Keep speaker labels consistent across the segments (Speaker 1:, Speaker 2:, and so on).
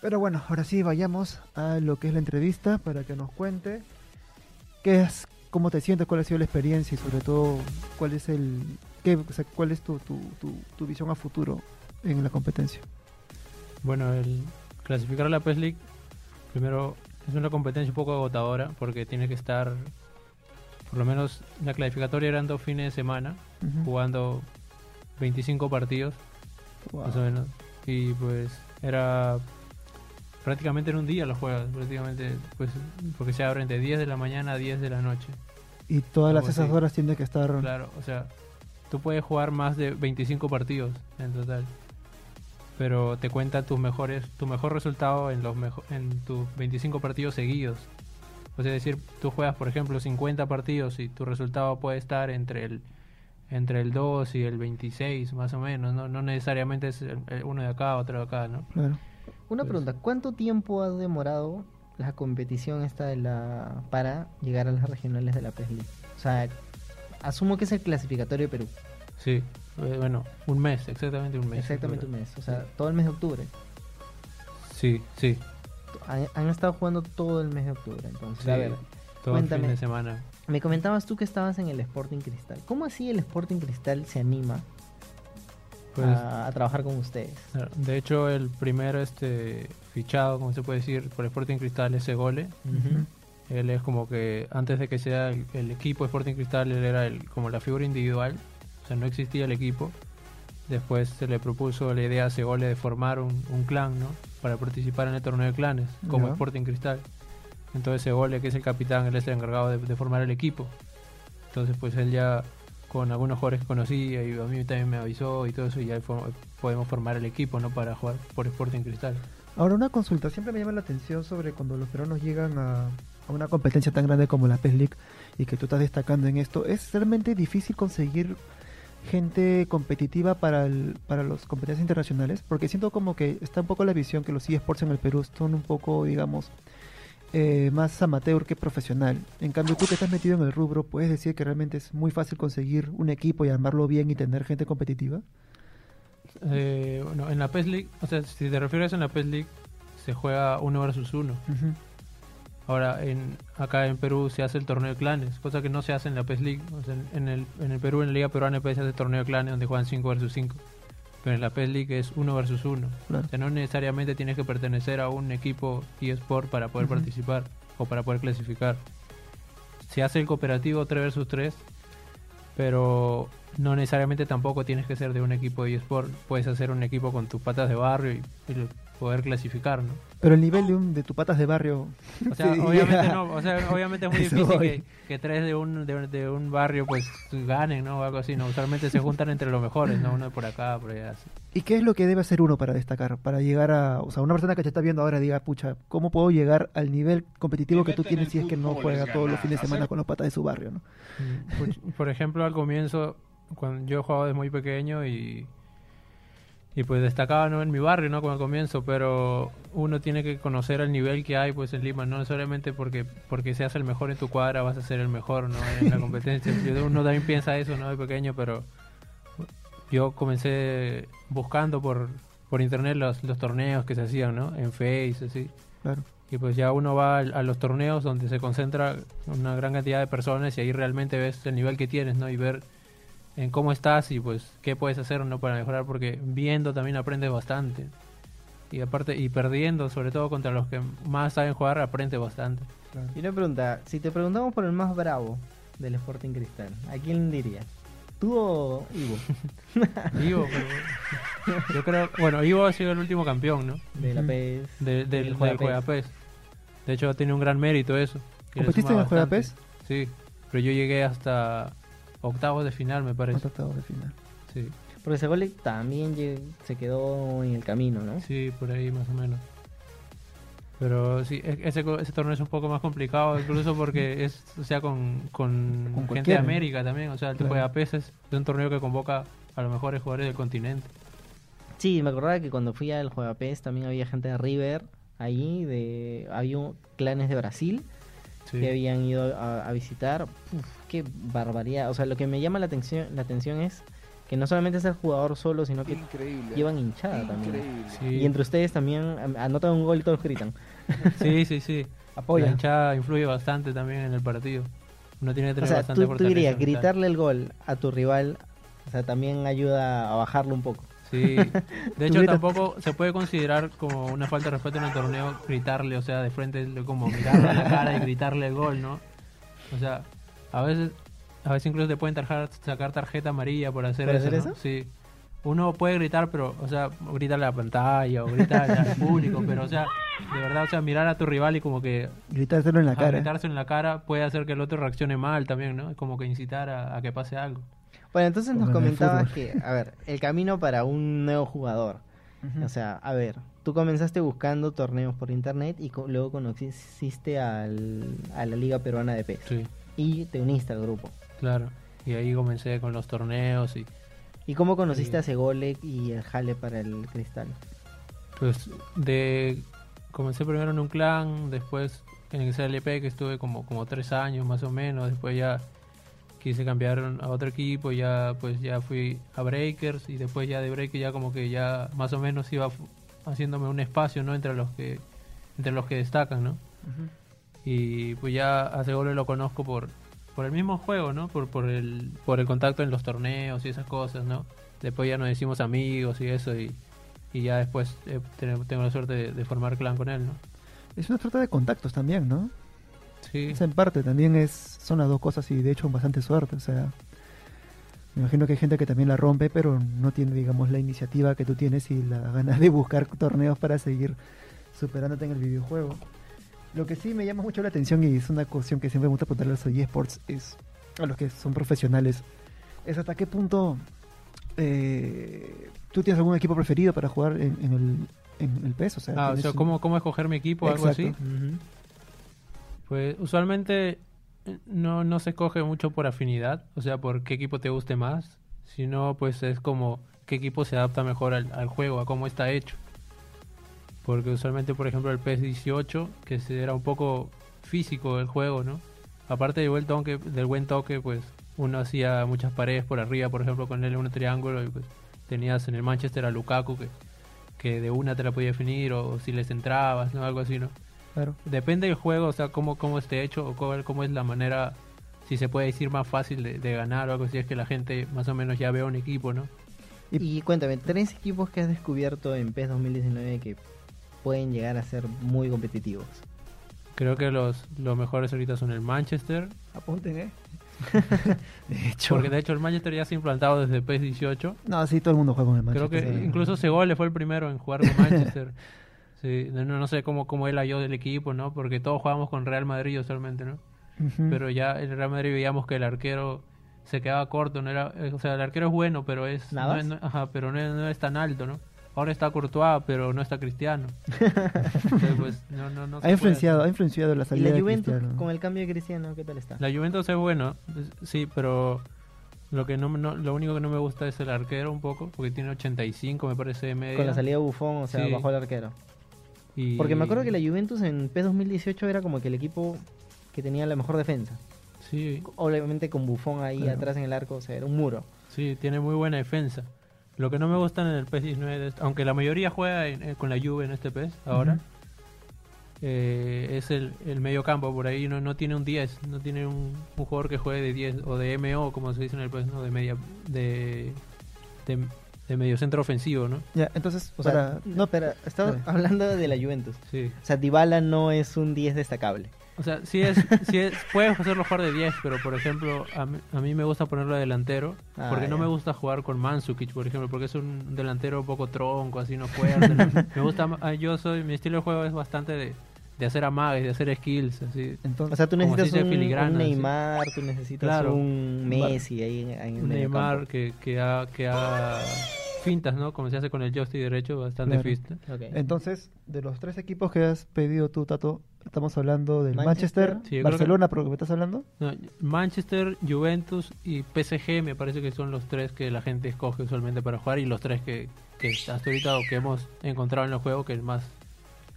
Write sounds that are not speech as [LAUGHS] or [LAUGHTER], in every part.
Speaker 1: Pero bueno, ahora sí vayamos a lo que es la entrevista para que nos cuente qué es, cómo te sientes, cuál ha sido la experiencia y sobre todo cuál es el, qué, o sea, cuál es tu, tu, tu, tu visión a futuro en la competencia.
Speaker 2: Bueno, el clasificar a la PES League, primero es una competencia un poco agotadora porque tiene que estar, por lo menos la clasificatoria eran dos fines de semana, jugando 25 partidos,
Speaker 1: Wow.
Speaker 2: más o menos. Y pues era prácticamente en un día los juegas, prácticamente, pues porque se abren de 10 de la mañana a 10 de la noche.
Speaker 1: Y todas las esas
Speaker 2: así.
Speaker 1: horas tienen que estar...
Speaker 2: Claro, o sea, tú puedes jugar más de 25 partidos en total. Pero te cuenta tus mejores, tu mejor resultado en los mejo- en tus 25 partidos seguidos. O sea, es decir, tú juegas, por ejemplo, 50 partidos y tu resultado puede estar entre el entre el 2 y el 26, más o menos, no, no necesariamente es uno de acá, otro de acá, ¿no?
Speaker 1: Claro.
Speaker 3: Una pregunta, ¿cuánto tiempo ha demorado la competición esta de la para llegar a las regionales de la PES League? O sea, asumo que es el clasificatorio de Perú.
Speaker 2: Sí, eh, bueno, un mes, exactamente un mes.
Speaker 3: Exactamente un mes. O sea, todo el mes de octubre.
Speaker 2: Sí, sí,
Speaker 3: Han, han estado jugando todo el mes de octubre. Entonces,
Speaker 2: sí,
Speaker 3: a ver,
Speaker 2: todo el fin
Speaker 3: cuéntame.
Speaker 2: de semana.
Speaker 3: me comentabas tú que estabas en el Sporting Cristal. ¿Cómo así el Sporting Cristal se anima
Speaker 2: Pues,
Speaker 3: a, a trabajar con ustedes?
Speaker 2: De hecho, el primer este, fichado, como se puede decir, por Sporting Cristal es Segole.
Speaker 3: Ujú.
Speaker 2: Él es como que antes de que sea el, el equipo Sporting Cristal, él era el, como la figura individual. O sea, no existía el equipo. Después se le propuso la idea a Segole de formar un, un clan, ¿no? Para participar en el torneo de clanes, como
Speaker 1: Ya.
Speaker 2: Sporting Cristal. Entonces Segole, que es el capitán, él es el encargado de, de formar el equipo. Entonces, pues él ya con algunos jugadores que conocía y a mí también me avisó y todo eso, y ya podemos formar el equipo, ¿no? Para jugar por Sporting Cristal.
Speaker 1: Ahora una consulta, siempre me llama la atención sobre cuando los peruanos llegan a, a una competencia tan grande como la PES League y que tú estás destacando en esto, ¿es realmente difícil conseguir gente competitiva para, el, para las competencias internacionales? Porque siento como que está un poco la visión que los eSports en el Perú son un poco, digamos, eh, más amateur que profesional. En cambio, tú que estás metido en el rubro, ¿puedes decir que realmente es muy fácil conseguir un equipo y armarlo bien y tener gente competitiva?
Speaker 2: Eh, bueno, en la PES League, o sea, si te refieres en la PES League, se juega uno versus uno. Ahora, en, acá en Perú se hace el torneo de clanes, cosa que no se hace en la PES League. O sea, en, el, en el Perú, en la Liga Peruana de PES se hace el torneo de clanes donde juegan 5 versus 5. Pero en la PES League es uno versus uno.
Speaker 1: Claro.
Speaker 2: O sea, no necesariamente tienes que pertenecer a un equipo eSport para poder participar o para poder clasificar. Se hace el cooperativo 3 versus 3, pero no necesariamente tampoco tienes que ser de un equipo eSport. Puedes hacer un equipo con tus patas de barrio y, y poder clasificar, ¿no?
Speaker 1: Pero el nivel de, un, de tu patas de barrio...
Speaker 2: O sea,
Speaker 1: sí,
Speaker 2: obviamente no, o sea, [LAUGHS] obviamente es muy
Speaker 1: Eso
Speaker 2: difícil que, que tres de un, de, de un barrio pues ganen, ¿no? O algo así, ¿no? Usualmente se juntan entre los mejores, ¿no? Uno por acá, por allá. así.
Speaker 1: ¿Y qué es lo que debe hacer uno para destacar? Para llegar a... O sea, una persona que te está viendo ahora diga, pucha, ¿cómo puedo llegar al nivel competitivo que tú tienes si es que no juega todos los fines de semana con los patas de su barrio, ¿no?
Speaker 2: Por, por ejemplo, al comienzo, cuando yo jugaba desde muy pequeño y, y pues destacaba ¿no? en mi barrio, ¿no? Con el comienzo, pero uno tiene que conocer el nivel que hay pues en Lima, no solamente porque porque seas el mejor en tu cuadra vas a ser el mejor, ¿no? En la competencia. [LAUGHS] Yo- uno también piensa eso, ¿no? De pequeño, pero yo comencé buscando por, por internet los, los torneos que se hacían, ¿no? En Face, así.
Speaker 1: Claro.
Speaker 2: Y pues ya uno va al- a los torneos donde se concentra una gran cantidad de personas y ahí realmente ves el nivel que tienes, ¿no? Y ver en cómo estás y pues qué puedes hacer no para mejorar porque viendo también aprendes bastante. Y aparte y perdiendo, sobre todo contra los que más saben jugar, aprendes bastante.
Speaker 3: Y una pregunta, si te preguntamos por el más bravo del Sporting Cristal, ¿a quién dirías? ¿Tú o Ivo? [LAUGHS]
Speaker 2: Ivo, pero- yo creo, bueno, Ivo ha sido el último campeón, ¿no?
Speaker 3: De la. PES.
Speaker 2: De- del,
Speaker 3: del
Speaker 2: del
Speaker 3: Juegapes.
Speaker 2: Juegapes. De hecho, tiene un gran mérito eso.
Speaker 1: ¿Competiste en el Juegapes?
Speaker 2: bastante. Sí, pero yo llegué hasta octavos de final, me parece.
Speaker 1: Contratado de final.
Speaker 2: Sí.
Speaker 3: Porque Segole también se quedó en el camino, ¿no?
Speaker 2: Sí, por ahí más o menos. Pero sí, e- ese, ese torneo es un poco más complicado, incluso porque [LAUGHS] es, o sea, con, con,
Speaker 1: Con
Speaker 2: gente de. América también. O sea, el
Speaker 1: Claro.
Speaker 2: Juega Peces es un torneo que convoca a los mejores jugadores del continente.
Speaker 3: Sí, me acordaba que cuando fui al Juegapes también había gente de River ahí, de había clanes de Brasil
Speaker 2: Sí.
Speaker 3: que habían ido a, a visitar. Uf, qué barbaridad. O sea, lo que me llama la atención, la atención es Que no solamente es el jugador solo, sino que
Speaker 4: Increíble.
Speaker 3: llevan hinchada también.
Speaker 2: Sí,
Speaker 3: Y entre ustedes también an- anotan un gol y todos gritan.
Speaker 2: sí, sí, sí.
Speaker 1: Apoya.
Speaker 2: La hinchada influye bastante también en el partido. Uno tiene que
Speaker 3: O
Speaker 2: tener
Speaker 3: sea,
Speaker 2: bastante
Speaker 3: tú, tú dirías, gritarle el gol a tu rival, o sea, también ayuda a bajarlo un poco.
Speaker 2: Sí, de [LAUGHS] hecho
Speaker 1: gritas-
Speaker 2: tampoco se puede considerar como una falta de respeto en el torneo gritarle, o sea, de frente, como mirarle a la cara y gritarle el gol, ¿no? O sea, a veces, a veces incluso te pueden tarjar- sacar tarjeta amarilla por hacer
Speaker 3: ¿Por
Speaker 2: eso,
Speaker 3: hacer
Speaker 2: ¿no?
Speaker 3: eso?
Speaker 2: Sí. Uno puede gritar, pero, o sea, gritarle a la pantalla o gritarle al [LAUGHS] público, pero, o sea, de verdad, o sea, mirar a tu rival y como que
Speaker 1: Gritárselo en la cara.
Speaker 2: gritarse en la cara puede hacer que el otro reaccione mal también, ¿no? Es como que incitar a, a que pase algo.
Speaker 3: Bueno, entonces nos
Speaker 1: Como
Speaker 3: comentabas que, a ver, el camino para un nuevo jugador. O sea, a ver, tú comenzaste buscando torneos por internet y co- luego conociste al, a la Liga Peruana de PES.
Speaker 2: Sí,
Speaker 3: Y te uniste al grupo.
Speaker 2: claro. Y ahí comencé con los torneos y
Speaker 3: ¿Y cómo conociste
Speaker 2: Sí.
Speaker 3: a Segolek y el Jale para el Cristal?
Speaker 2: Pues de comencé primero en un clan, después en el CLP que estuve como, como tres años más o menos, después ya quise cambiar a otro equipo, ya pues ya fui a Breakers y después ya de Breakers ya como que ya más o menos iba haciéndome un espacio no entre los que entre los que destacan, ¿no? Y pues ya a Segolo lo conozco por por el mismo juego, ¿no? Por por el por el contacto en los torneos y esas cosas, ¿no? Después ya nos decimos amigos y eso y y ya después eh, tengo, tengo la suerte de, de formar clan con él, ¿no?
Speaker 1: Es una trata de contactos también, ¿no?
Speaker 2: Sí,
Speaker 1: Esa en parte también es son las dos cosas y de hecho bastante suerte, o sea, me imagino que hay gente que también la rompe, pero no tiene, digamos, la iniciativa que tú tienes y la ganas de buscar torneos para seguir superándote en el videojuego. Lo que sí me llama mucho la atención y es una cuestión que siempre me gusta preguntarle a los eSports es a los que son profesionales, es hasta qué punto eh, tú tienes algún equipo preferido para jugar en, en el, en el PES, o sea,
Speaker 2: Ah, o sea, ¿cómo, cómo escoger mi equipo o algo así?
Speaker 1: Exacto.
Speaker 2: Pues usualmente eh, no, no se escoge mucho por afinidad, o sea, por qué equipo te guste más, sino pues es como qué equipo se adapta mejor al, al juego, a cómo está hecho. Porque usualmente, por ejemplo, el PES 18, que era un poco físico el juego, ¿no? Aparte del buen toque, del buen toque, pues uno hacía muchas paredes por arriba, por ejemplo, con él un triángulo, y pues tenías en el Manchester a Lukaku que, que de una te la podía definir, o, si les entrabas, ¿no? Algo así, ¿no?
Speaker 1: Claro.
Speaker 2: Depende del juego, o sea, cómo, cómo esté hecho o cómo, cómo es la manera, si se puede decir más fácil de, de ganar o algo así, es que la gente más o menos ya ve un equipo, ¿no?
Speaker 1: Y-
Speaker 3: Y cuéntame, tres equipos que has descubierto en PES 2019 que pueden llegar a ser muy competitivos.
Speaker 2: Creo que los, los mejores ahorita son el Manchester,
Speaker 1: Apunten, ¿eh? [LAUGHS] de hecho,
Speaker 2: porque de hecho el Manchester ya se ha implantado desde PES 18.
Speaker 1: no, sí, todo el mundo juega con el
Speaker 2: Creo
Speaker 1: Manchester.
Speaker 2: que incluso [LAUGHS] Segole fue el primero en jugar con Manchester. Sí, no, no sé cómo, cómo él yo del equipo, ¿no? Porque todos jugábamos con Real Madrid usualmente, ¿no? Pero ya en el Real Madrid veíamos que el arquero se quedaba corto, no era, eh, o sea, el arquero es bueno, pero es, no
Speaker 3: ¿Navas?
Speaker 2: es- no- ajá, pero no es, no es tan alto, ¿no? Ahora está Courtois, pero no está Cristiano. Entonces, pues, [LAUGHS] no, no, no
Speaker 1: ha influenciado, ha influenciado la
Speaker 3: ¿Y
Speaker 1: salida
Speaker 3: la
Speaker 1: de
Speaker 3: Juventus
Speaker 1: Cristiano.
Speaker 3: con el cambio de Cristiano qué tal está?
Speaker 2: La Juventus es bueno, sí, pero lo que no, lo único que no me gusta es el arquero un poco, porque tiene 85 me parece de media.
Speaker 3: Con la salida de Buffon, o sea,
Speaker 2: Sí.
Speaker 3: bajó el arquero.
Speaker 2: y-
Speaker 3: Porque me acuerdo que la Juventus en PES 2018 era como que el equipo que tenía la mejor defensa.
Speaker 2: Sí,
Speaker 3: Obviamente con Buffon ahí
Speaker 1: Claro.
Speaker 3: atrás en el arco, o sea, era un muro.
Speaker 2: sí, tiene muy buena defensa. Lo que no me gusta en el PES 19, es- aunque la mayoría juega en- eh, con la Juve en este PES ahora, eh, es el, el medio campo. Por ahí no, no tiene un 10, no tiene un, un jugador que juegue de 10 o de MO, como se dice en el PES, ¿no? de media de, de, de medio centro ofensivo, ¿no?
Speaker 1: Ya, entonces,
Speaker 3: O
Speaker 1: para...
Speaker 3: sea, no, pero estamos
Speaker 1: dale.
Speaker 3: hablando de la Juventus.
Speaker 2: Sí.
Speaker 3: O sea, Dybala no es un 10 destacable.
Speaker 2: O sea, sí es, sí es, puedes hacerlo jugar de 10, pero por ejemplo, a mí, a mí me gusta ponerlo de delantero,
Speaker 3: Ah,
Speaker 2: porque no
Speaker 3: ya.
Speaker 2: me gusta jugar con Mansukic, por ejemplo, porque es un delantero un poco tronco, así no fuerte. ¿no? [LAUGHS] me gusta, ah, yo soy, mi estilo de juego es bastante de, de hacer amagues, de hacer skills, así.
Speaker 1: Entonces,
Speaker 3: O sea, tú necesitas un. Neymar, tú necesitas
Speaker 2: Claro.
Speaker 3: un Messi ahí en, en el
Speaker 2: Neymar que, que, ha, que haga fintas, ¿no? Como se hace con el joystick derecho, bastante
Speaker 1: Claro. entonces, de los tres equipos que has pedido tú, Tato, estamos hablando del Manchester,
Speaker 3: Manchester.
Speaker 2: Sí,
Speaker 1: Barcelona, por lo que me estás hablando.
Speaker 2: No, Manchester, Juventus y PSG me parece que son los tres que la gente escoge usualmente para jugar y los tres que, que hasta ahorita o que hemos encontrado en el juego que es más,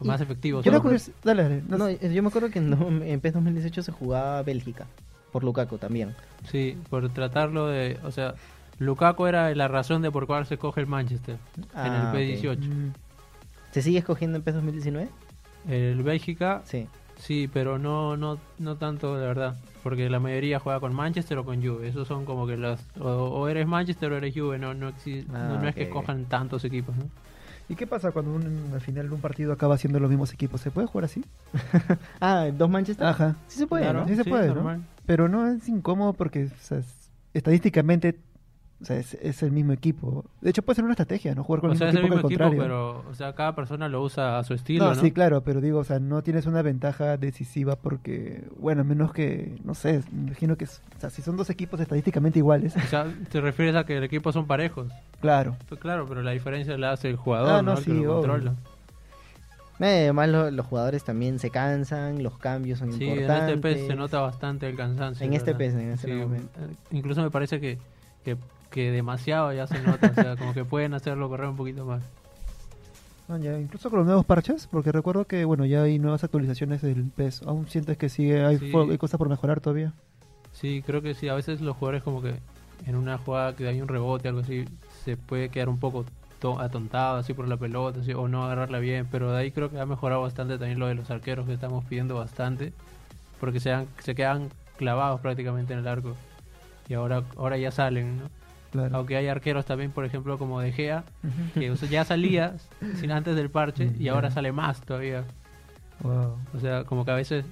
Speaker 2: más efectivo.
Speaker 1: Yo que es- Dale, dale. no sé.
Speaker 3: yo me acuerdo que en, en PES 2018 se jugaba Bélgica, por Lukaku también.
Speaker 2: Sí, por tratarlo de, o sea, Lukaku era la razón de por cuál se coge el Manchester en el
Speaker 3: Ah, ok.
Speaker 2: P18.
Speaker 1: Mm,
Speaker 3: ¿Se sigue escogiendo en PES 2019?
Speaker 2: El Bélgica,
Speaker 3: Sí.
Speaker 2: sí, pero no, no, no tanto, de verdad. Porque la mayoría juega con Manchester o con Juve. Esos son como que los... O, o eres Manchester o eres Juve. No, no,
Speaker 3: Ah,
Speaker 2: no, no es que cojan tantos equipos, ¿no?
Speaker 1: ¿Y qué pasa cuando un- al final de un partido acaba siendo los mismos equipos? ¿Se puede jugar así? [LAUGHS]
Speaker 3: Ah, ¿dos Manchester?
Speaker 1: Ajá.
Speaker 3: Sí se puede,
Speaker 2: Claro,
Speaker 3: ¿no?
Speaker 1: Sí se puede, ¿no? Pero no es incómodo porque o sea, es- estadísticamente o sea, es, es el mismo equipo. De hecho, puede ser una estrategia, ¿no? Jugar con
Speaker 2: O
Speaker 1: el
Speaker 2: sea,
Speaker 1: mismo
Speaker 2: es el
Speaker 1: equipo que
Speaker 2: mismo
Speaker 1: el
Speaker 2: equipo,
Speaker 1: contrario.
Speaker 2: pero o sea, cada persona lo usa a su estilo,
Speaker 1: no,
Speaker 2: ¿no?
Speaker 1: sí, claro, pero digo, o sea, no tienes una ventaja decisiva porque, bueno, a menos que, no sé, me imagino que, o sea, si son dos equipos estadísticamente iguales,
Speaker 2: O sea, te refieres a que el equipo son parejos.
Speaker 1: claro.
Speaker 2: Pues claro, pero la diferencia la hace el jugador,
Speaker 1: Ah,
Speaker 2: ¿no?
Speaker 1: no,
Speaker 2: El
Speaker 1: sí,
Speaker 2: que lo controla.
Speaker 3: Eh, Además, lo- los jugadores también se cansan, los cambios son
Speaker 2: Sí, en
Speaker 3: importantes.
Speaker 2: este PES se nota bastante el cansancio.
Speaker 3: En este
Speaker 2: ¿verdad?
Speaker 3: PES, en este
Speaker 2: Sí,
Speaker 3: momento.
Speaker 2: eh, incluso me parece que, que, que demasiado ya se nota, o sea, como que pueden hacerlo correr un poquito más.
Speaker 1: No, ya, incluso con los nuevos parches, porque recuerdo que, bueno, ya hay nuevas actualizaciones del PES. ¿Aún sientes que sigue, hay,
Speaker 2: Sí.
Speaker 1: hay cosas por mejorar todavía?
Speaker 2: Sí, creo que sí, a veces los jugadores como que en una jugada que hay un rebote, algo así, se puede quedar un poco to- atontado así por la pelota, así, o no agarrarla bien, pero de ahí creo que ha mejorado bastante también lo de los arqueros que estamos pidiendo bastante, porque se, han- se quedan clavados prácticamente en el arco. Y ahora, ahora ya salen, ¿no?
Speaker 1: Claro.
Speaker 2: Aunque hay arqueros también, por ejemplo, como De Gea, que o sea, ya salía [LAUGHS] sin antes del parche y ahora sale más todavía.
Speaker 1: Wow.
Speaker 2: O sea, como que a veces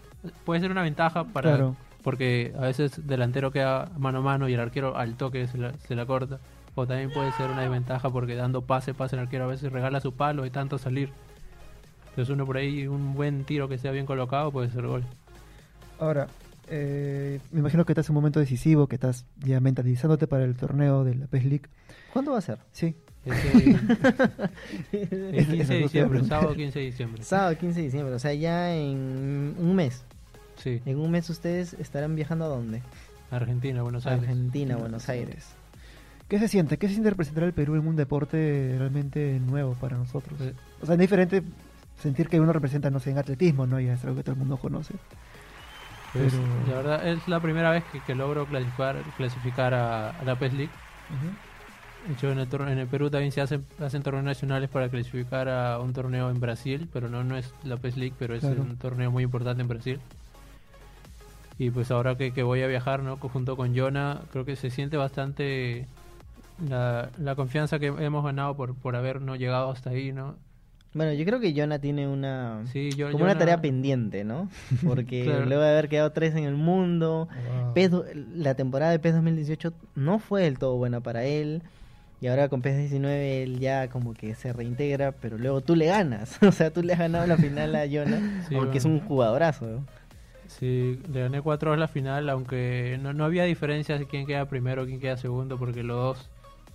Speaker 2: puede ser una ventaja para
Speaker 1: Claro.
Speaker 2: porque a veces delantero queda mano a mano y el arquero al toque se la, se la corta. O también puede ser una desventaja porque dando pase, pase el arquero a veces regala su palo y tanto salir. Entonces uno por ahí, un buen tiro que sea bien colocado puede ser gol.
Speaker 1: Ahora, eh, me imagino que estás en un momento decisivo, que estás ya mentalizándote para el torneo de la PES League.
Speaker 3: ¿Cuándo va a ser?
Speaker 1: Sí. [LAUGHS]
Speaker 2: El
Speaker 1: Esa
Speaker 2: 15 de diciembre, sábado 15 de diciembre.
Speaker 3: Sábado 15 de diciembre, o sea, ya en un mes.
Speaker 2: Sí,
Speaker 3: En un mes ustedes estarán viajando a dónde?
Speaker 2: Argentina, Buenos Aires.
Speaker 3: Argentina, Buenos Aires.
Speaker 1: ¿Qué se siente? ¿Qué se siente representar al Perú en un deporte realmente nuevo para nosotros?
Speaker 2: Eh,
Speaker 1: O sea, es diferente sentir que uno representa, no sé, en atletismo, ¿no? Ya es algo que todo el mundo conoce.
Speaker 2: Pues,
Speaker 1: Pero-
Speaker 2: La verdad es la primera vez que, que logro clasificar, clasificar a, a la PES League. De hecho, en el, en el Perú también se hacen, hacen torneos nacionales para clasificar a un torneo en Brasil, pero no, no es la PES League, pero es
Speaker 1: Claro.
Speaker 2: un torneo muy importante en Brasil. Y pues ahora que, que voy a viajar ¿no? junto con Jonah, creo que se siente bastante la, la confianza que hemos ganado por, por haber no llegado hasta ahí, ¿no?
Speaker 3: Bueno, yo creo que Jonah tiene una
Speaker 2: Sí, yo,
Speaker 3: como una tarea pendiente, ¿no? [LAUGHS] Porque
Speaker 2: Claro.
Speaker 3: luego de haber quedado tres en el mundo,
Speaker 1: Wow.
Speaker 3: PES do- la temporada de PES 2018 no fue del todo buena para él. Y ahora con PES 19 él ya como que se reintegra, pero luego tú le ganas. [LAUGHS] O sea, tú le has ganado la final a [LAUGHS] Jonah,
Speaker 2: Sí,
Speaker 3: aunque es un jugadorazo. ¿no?
Speaker 2: Sí, le gané 4 a la final, aunque no, no había diferencia de quién queda primero o quién queda segundo, porque los dos,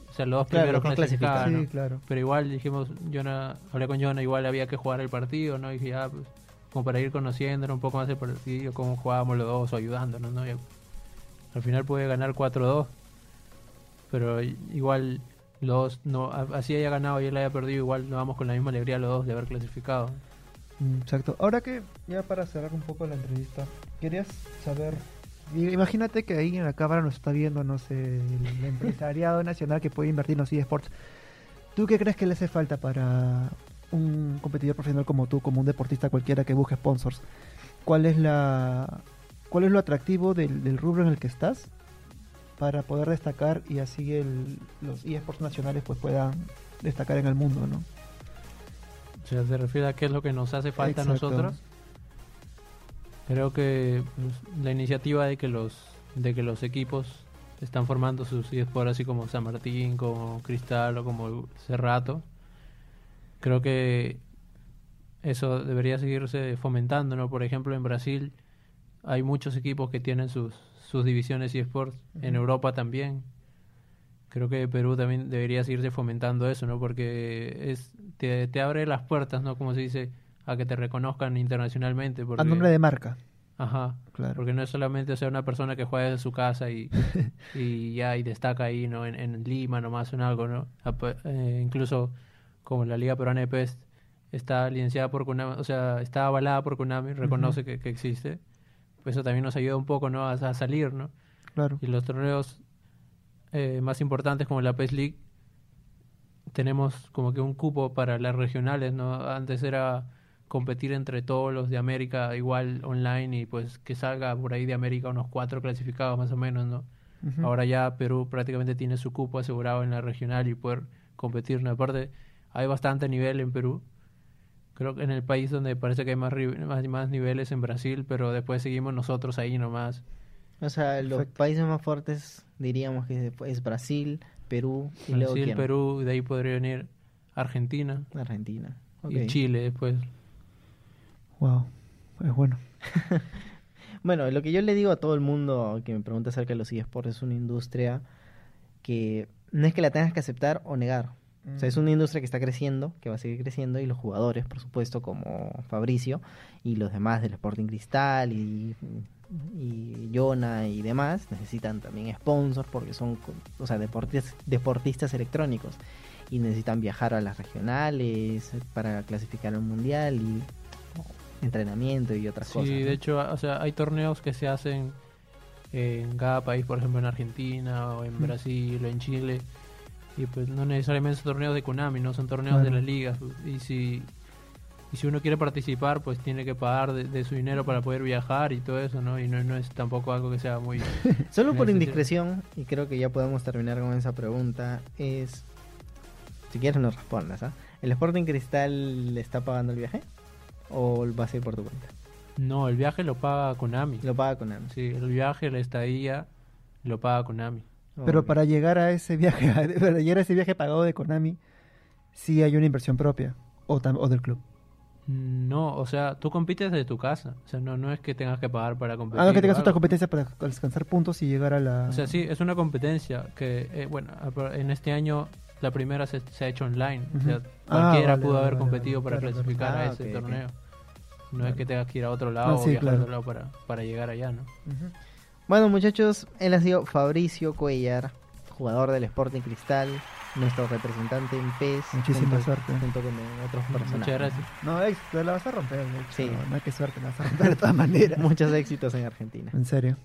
Speaker 2: o sea, los dos
Speaker 3: Claro,
Speaker 2: primeros
Speaker 3: los dos
Speaker 2: clasificaban,
Speaker 3: clasifican.
Speaker 2: ¿no?
Speaker 1: Sí, claro.
Speaker 2: Pero igual dijimos, Jonah, hablé con Jonah, igual había que jugar el partido, ¿no? Y dije, ya, pues, como para ir conociéndonos un poco más el partido, cómo jugábamos los dos o ayudándonos, ¿no? Y al final pude ganar 4-2, pero igual los dos, no, así haya ganado y él haya perdido, igual nos vamos con la misma alegría los dos de haber clasificado.
Speaker 1: Mm, Exacto. Ahora que, ya para cerrar un poco la entrevista, querías saber. Imagínate que ahí en la cámara nos está viendo, no sé, el empresariado nacional que puede invertir en los eSports. ¿Tú qué crees que le hace falta para un competidor profesional como tú, como un deportista cualquiera que busque sponsors? ¿Cuál es la cuál es lo atractivo del, del rubro en el que estás para poder destacar y así el, los eSports nacionales pues puedan destacar en el mundo, ¿no?
Speaker 2: O sea, se refiere a qué es lo que nos hace falta
Speaker 1: Exacto.
Speaker 2: a nosotros. Creo que pues, la iniciativa de que los de que los equipos están formando sus eSports así como San Martín, como Cristal o como Cerrato. Creo que eso debería seguirse fomentando, ¿no? Por ejemplo, en Brasil hay muchos equipos que tienen sus sus divisiones eSports, en
Speaker 1: Ujú.
Speaker 2: Europa también. Creo que Perú también debería seguirse fomentando eso, ¿no? Porque es te, te abre las puertas, ¿no? Como se dice, a que te reconozcan internacionalmente. Porque,
Speaker 1: A nombre de marca,
Speaker 2: Ajá.
Speaker 1: claro.
Speaker 2: Porque no es solamente o sea, una persona que juega desde su casa y, [LAUGHS] y ya y destaca ahí, ¿no? En, en Lima nomás en algo, ¿no? Ap- eh, incluso como la Liga Peruana de PES está licenciada por Konami, o sea, está avalada por Konami, reconoce que, que existe. Pues eso también nos ayuda un poco, ¿no? A, a salir, ¿no?
Speaker 1: Claro.
Speaker 2: Y los torneos eh, más importantes como la PES League, tenemos como que un cupo para las regionales, ¿no? Antes era competir entre todos los de América igual online y pues que salga por ahí de América unos cuatro clasificados más o menos, ¿no? Ahora ya Perú prácticamente tiene su cupo asegurado en la regional y poder competir. ¿no? Aparte, hay bastante nivel en Perú. Creo que en el país donde parece que hay más, más, más niveles en Brasil, pero después seguimos nosotros ahí nomás.
Speaker 3: O sea, los
Speaker 1: Perfecto.
Speaker 3: países más fuertes diríamos que es Brasil, Perú y luego
Speaker 2: Brasil,
Speaker 3: ¿quién?
Speaker 2: Perú, y de ahí podría venir Argentina
Speaker 3: Argentina.
Speaker 2: y. Chile después.
Speaker 1: Wow, es bueno. [LAUGHS]
Speaker 3: Bueno, lo que yo le digo a todo el mundo que me pregunta acerca de los eSports es una industria que no es que la tengas que aceptar o negar. O sea, es una industria que está creciendo, que va a seguir creciendo, y los jugadores, por supuesto, como Fabricio y los demás del Sporting Cristal y, y Jonah y demás, necesitan también sponsors porque son, o sea, deportistas, deportistas electrónicos y necesitan viajar a las regionales para clasificar al mundial y entrenamiento y otras
Speaker 2: Sí,
Speaker 3: cosas. ¿no?
Speaker 2: de hecho, o sea, hay torneos que se hacen en cada país, por ejemplo en Argentina o en
Speaker 1: Mm.
Speaker 2: Brasil o en Chile. Y pues no necesariamente son torneos de Konami, no son torneos de las ligas. Y si, y si uno quiere participar, pues tiene que pagar de, de su dinero para poder viajar y todo eso, ¿no? Y no, no es tampoco algo que sea muy... [LAUGHS]
Speaker 3: Solo por indiscreción, y creo que ya podemos terminar con esa pregunta, es, si quieres no respondas, ¿ah? ¿El Sporting Cristal le está pagando el viaje? ¿O va a ser por tu cuenta?
Speaker 2: No, el viaje lo paga Konami.
Speaker 3: Lo paga con AMS.
Speaker 2: Sí, el viaje, la estadía, lo paga Konami.
Speaker 1: Pero para llegar a ese viaje, [LAUGHS] para llegar a ese viaje pagado de Konami, sí hay una inversión propia o, del club.
Speaker 2: No, o sea, tú compites desde tu casa. O sea, no, no es que tengas que pagar para competir.
Speaker 1: Ah, no, que tengas otra competencia para alcanzar puntos y llegar a la...
Speaker 2: O sea, sí, es una competencia que, eh, bueno, en este año la primera se, se ha hecho online. O sea,
Speaker 1: Ujú.
Speaker 2: cualquiera
Speaker 1: Ah, vale,
Speaker 2: pudo
Speaker 1: vale,
Speaker 2: haber
Speaker 1: vale,
Speaker 2: competido
Speaker 1: vale,
Speaker 2: para
Speaker 1: claro, claro.
Speaker 2: clasificar a
Speaker 3: Ah,
Speaker 2: ese torneo. No
Speaker 1: Claro.
Speaker 2: es que tengas que ir a otro lado
Speaker 1: Ah,
Speaker 2: o
Speaker 1: sí,
Speaker 2: viajar a otro lado para, para llegar allá, ¿no?
Speaker 3: Bueno, muchachos, él ha sido Fabricio Cuellar, jugador del Sporting Cristal, nuestro representante en PES.
Speaker 1: Muchísima
Speaker 3: junto,
Speaker 1: suerte.
Speaker 3: Junto con otros personajes.
Speaker 2: Muchas gracias.
Speaker 1: No, te la vas a romper. de hecho.
Speaker 3: Sí.
Speaker 1: No, que suerte, la vas a romper de todas [LAUGHS] maneras.
Speaker 3: Muchos éxitos en Argentina.
Speaker 1: En serio.